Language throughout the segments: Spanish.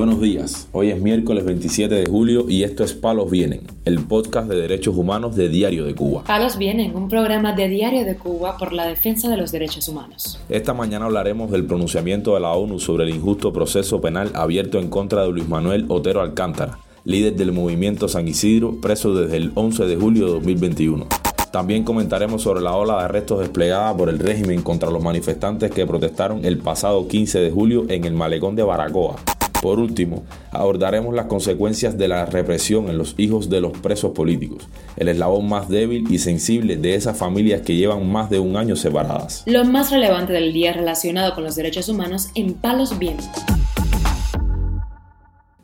Buenos días, hoy es miércoles 27 de julio y esto es Palos Vienen, el podcast de derechos humanos de Diario de Cuba. Palos Vienen, un programa de Diario de Cuba por la defensa de los derechos humanos. Esta mañana hablaremos del pronunciamiento de la ONU sobre el injusto proceso penal abierto en contra de Luis Manuel Otero Alcántara, líder del movimiento San Isidro, preso desde el 11 de julio de 2021. También comentaremos sobre la ola de arrestos desplegada por el régimen contra los manifestantes que protestaron el pasado 15 de julio en el malecón de Baracoa. Por último, abordaremos las consecuencias de la represión en los hijos de los presos políticos, el eslabón más débil y sensible de esas familias que llevan más de un año separadas. Lo más relevante del día relacionado con los derechos humanos en Palos Vientos.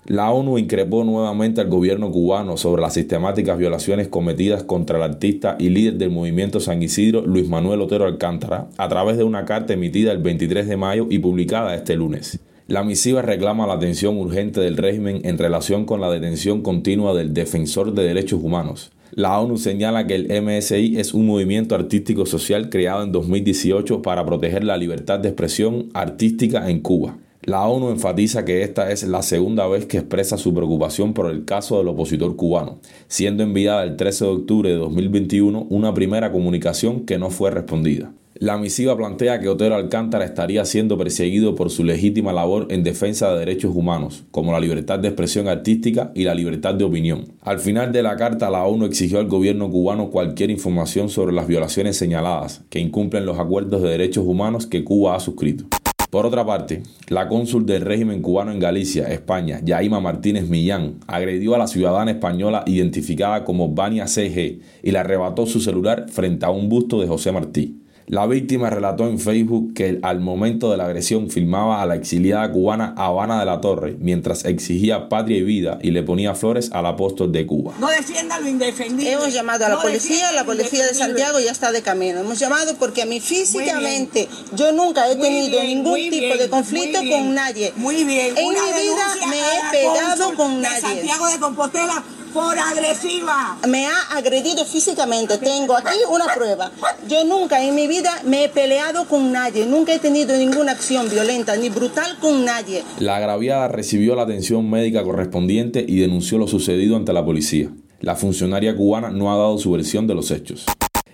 La ONU increpó nuevamente al gobierno cubano sobre las sistemáticas violaciones cometidas contra el artista y líder del movimiento San Isidro, Luis Manuel Otero Alcántara, a través de una carta emitida el 23 de mayo y publicada este lunes. La misiva reclama la atención urgente del régimen en relación con la detención continua del defensor de derechos humanos. La ONU señala que el MSI es un movimiento artístico social creado en 2018 para proteger la libertad de expresión artística en Cuba. La ONU enfatiza que esta es la segunda vez que expresa su preocupación por el caso del opositor cubano, siendo enviada el 13 de octubre de 2021 una primera comunicación que no fue respondida. La misiva plantea que Otero Alcántara estaría siendo perseguido por su legítima labor en defensa de derechos humanos, como la libertad de expresión artística y la libertad de opinión. Al final de la carta, la ONU exigió al gobierno cubano cualquier información sobre las violaciones señaladas, que incumplen los acuerdos de derechos humanos que Cuba ha suscrito. Por otra parte, la cónsul del régimen cubano en Galicia, España, Yaima Martínez Millán, agredió a la ciudadana española identificada como Vania CG y le arrebató su celular frente a un busto de José Martí. La víctima relató en Facebook que al momento de la agresión filmaba a la exiliada cubana Habana de la Torre mientras exigía patria y vida y le ponía flores al apóstol de Cuba. No defienda lo indefendible. Hemos llamado a la policía, la policía de Santiago ya está de camino. Hemos llamado porque a mí físicamente yo nunca he tenido ningún tipo de conflicto con nadie. Muy bien. En mi vida me he pegado con nadie. Santiago de Compostela por agresiva. Me ha agredido físicamente. Tengo aquí una prueba. Yo nunca en mi vida me he peleado con nadie. Nunca he tenido ninguna acción violenta ni brutal con nadie. La agraviada recibió la atención médica correspondiente y denunció lo sucedido ante la policía. La funcionaria cubana no ha dado su versión de los hechos.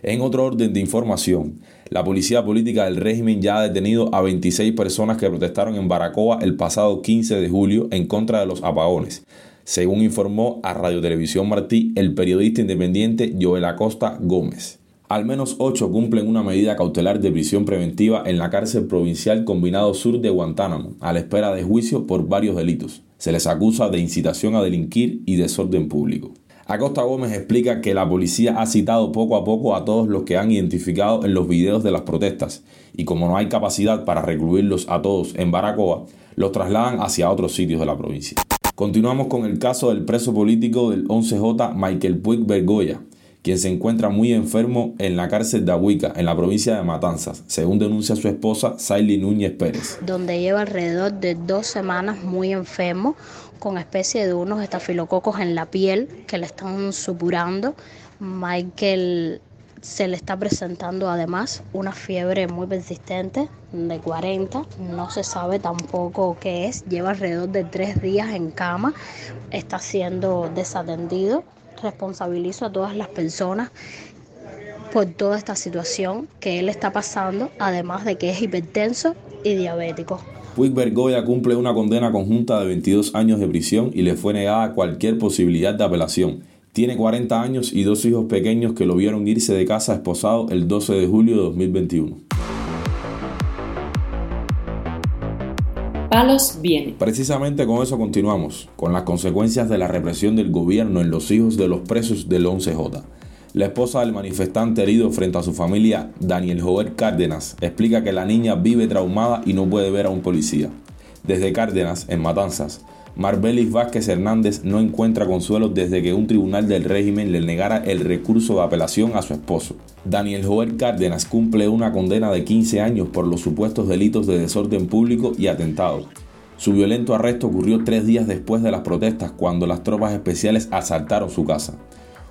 En otro orden de información, la policía política del régimen ya ha detenido a 26 personas que protestaron en Baracoa el pasado 15 de julio en contra de los apagones, según informó a Radio Televisión Martí el periodista independiente Joel Acosta Gómez. Al menos ocho cumplen una medida cautelar de prisión preventiva en la cárcel provincial combinado sur de Guantánamo, a la espera de juicio por varios delitos. Se les acusa de incitación a delinquir y desorden público. Acosta Gómez explica que la policía ha citado poco a poco a todos los que han identificado en los videos de las protestas y como no hay capacidad para recluirlos a todos en Baracoa, los trasladan hacia otros sitios de la provincia. Continuamos con el caso del preso político del 11J Michael Puig Bergoya, quien se encuentra muy enfermo en la cárcel de Ahuica, en la provincia de Matanzas, según denuncia su esposa Saily Núñez Pérez. Donde lleva alrededor de dos semanas muy enfermo, con especie de unos estafilococos en la piel que le están supurando. Michael se le está presentando además una fiebre muy persistente de 40, no se sabe tampoco qué es, lleva alrededor de tres días en cama, está siendo desatendido. Responsabilizo a todas las personas por toda esta situación que él está pasando, además de que es hipertenso y diabético. Puig Bergoya cumple una condena conjunta de 22 años de prisión y le fue negada cualquier posibilidad de apelación. Tiene 40 años y dos hijos pequeños que lo vieron irse de casa esposado el 12 de julio de 2021. Palos viene. Precisamente con eso continuamos, con las consecuencias de la represión del gobierno en los hijos de los presos del 11J. La esposa del manifestante herido frente a su familia, Daniel Jover Cárdenas, explica que la niña vive traumada y no puede ver a un policía. Desde Cárdenas, en Matanzas, Marbelis Vázquez Hernández no encuentra consuelo desde que un tribunal del régimen le negara el recurso de apelación a su esposo. Daniel Joel Cárdenas cumple una condena de 15 años por los supuestos delitos de desorden público y atentado. Su violento arresto ocurrió tres días después de las protestas cuando las tropas especiales asaltaron su casa.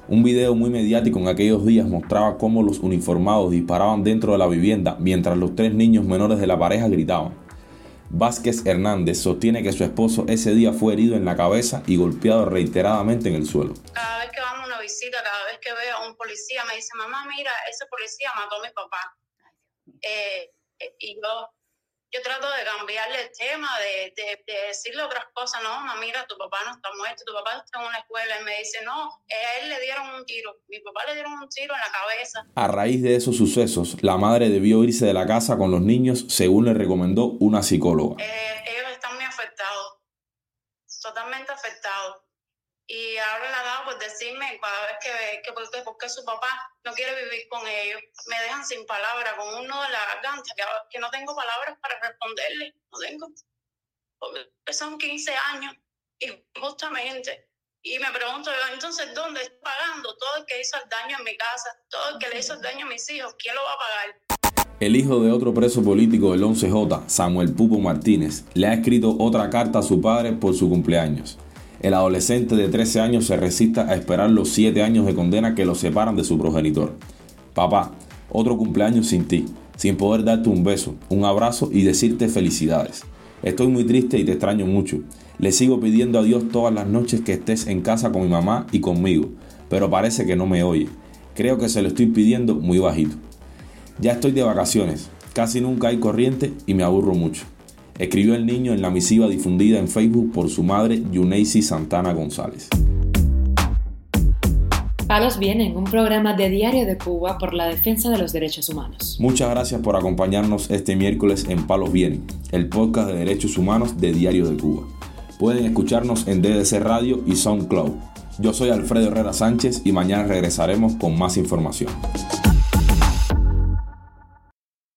Un video muy mediático en aquellos días mostraba cómo los uniformados disparaban dentro de la vivienda mientras los tres niños menores de la pareja gritaban. Vázquez Hernández sostiene que su esposo ese día fue herido en la cabeza y golpeado reiteradamente en el suelo. Cada vez que vamos a una visita, cada vez que veo a un policía, me dice, mamá, mira, ese policía mató a mi papá. Eh, eh, y yo yo trato de cambiarle el tema, de, decirle otras cosas. No, mamá, mira, tu papá no está muerto, tu papá está en una escuela. Y me dice, no, a él le dieron un tiro. Mi papá le dieron un tiro en la cabeza. A raíz de esos sucesos, la madre debió irse de la casa con los niños, según le recomendó una psicóloga. Eh, ellos están muy afectados, totalmente afectados. Y ahora le ha dado por decirme cada vez que, que porque, porque, su papá no quiere vivir con ellos. Me dejan sin palabras, con un nudo de la garganta, que, que no tengo palabras para responderle. No tengo. Porque son 15 años, y justamente. Y me pregunto, entonces, ¿dónde está pagando todo el que hizo el daño en mi casa? Todo el que le hizo el daño a mis hijos, ¿quién lo va a pagar? El hijo de otro preso político del 11J, Samuel Pupo Martínez, le ha escrito otra carta a su padre por su cumpleaños. El adolescente de 13 años se resista a esperar los 7 años de condena que lo separan de su progenitor. Papá, otro cumpleaños sin ti, sin poder darte un beso, un abrazo y decirte felicidades. Estoy muy triste y te extraño mucho. Le sigo pidiendo a Dios todas las noches que estés en casa con mi mamá y conmigo, pero parece que no me oye. Creo que se lo estoy pidiendo muy bajito. Ya estoy de vacaciones, casi nunca hay corriente y me aburro mucho escribió el niño en la misiva difundida en Facebook por su madre Yuneisi Santana González. Palos Vienen, un programa de Diario de Cuba por la defensa de los derechos humanos. Muchas gracias por acompañarnos este miércoles en Palos Vienen, el podcast de derechos humanos de Diario de Cuba. Pueden escucharnos en DDC Radio y SoundCloud. Yo soy Alfredo Herrera Sánchez y mañana regresaremos con más información.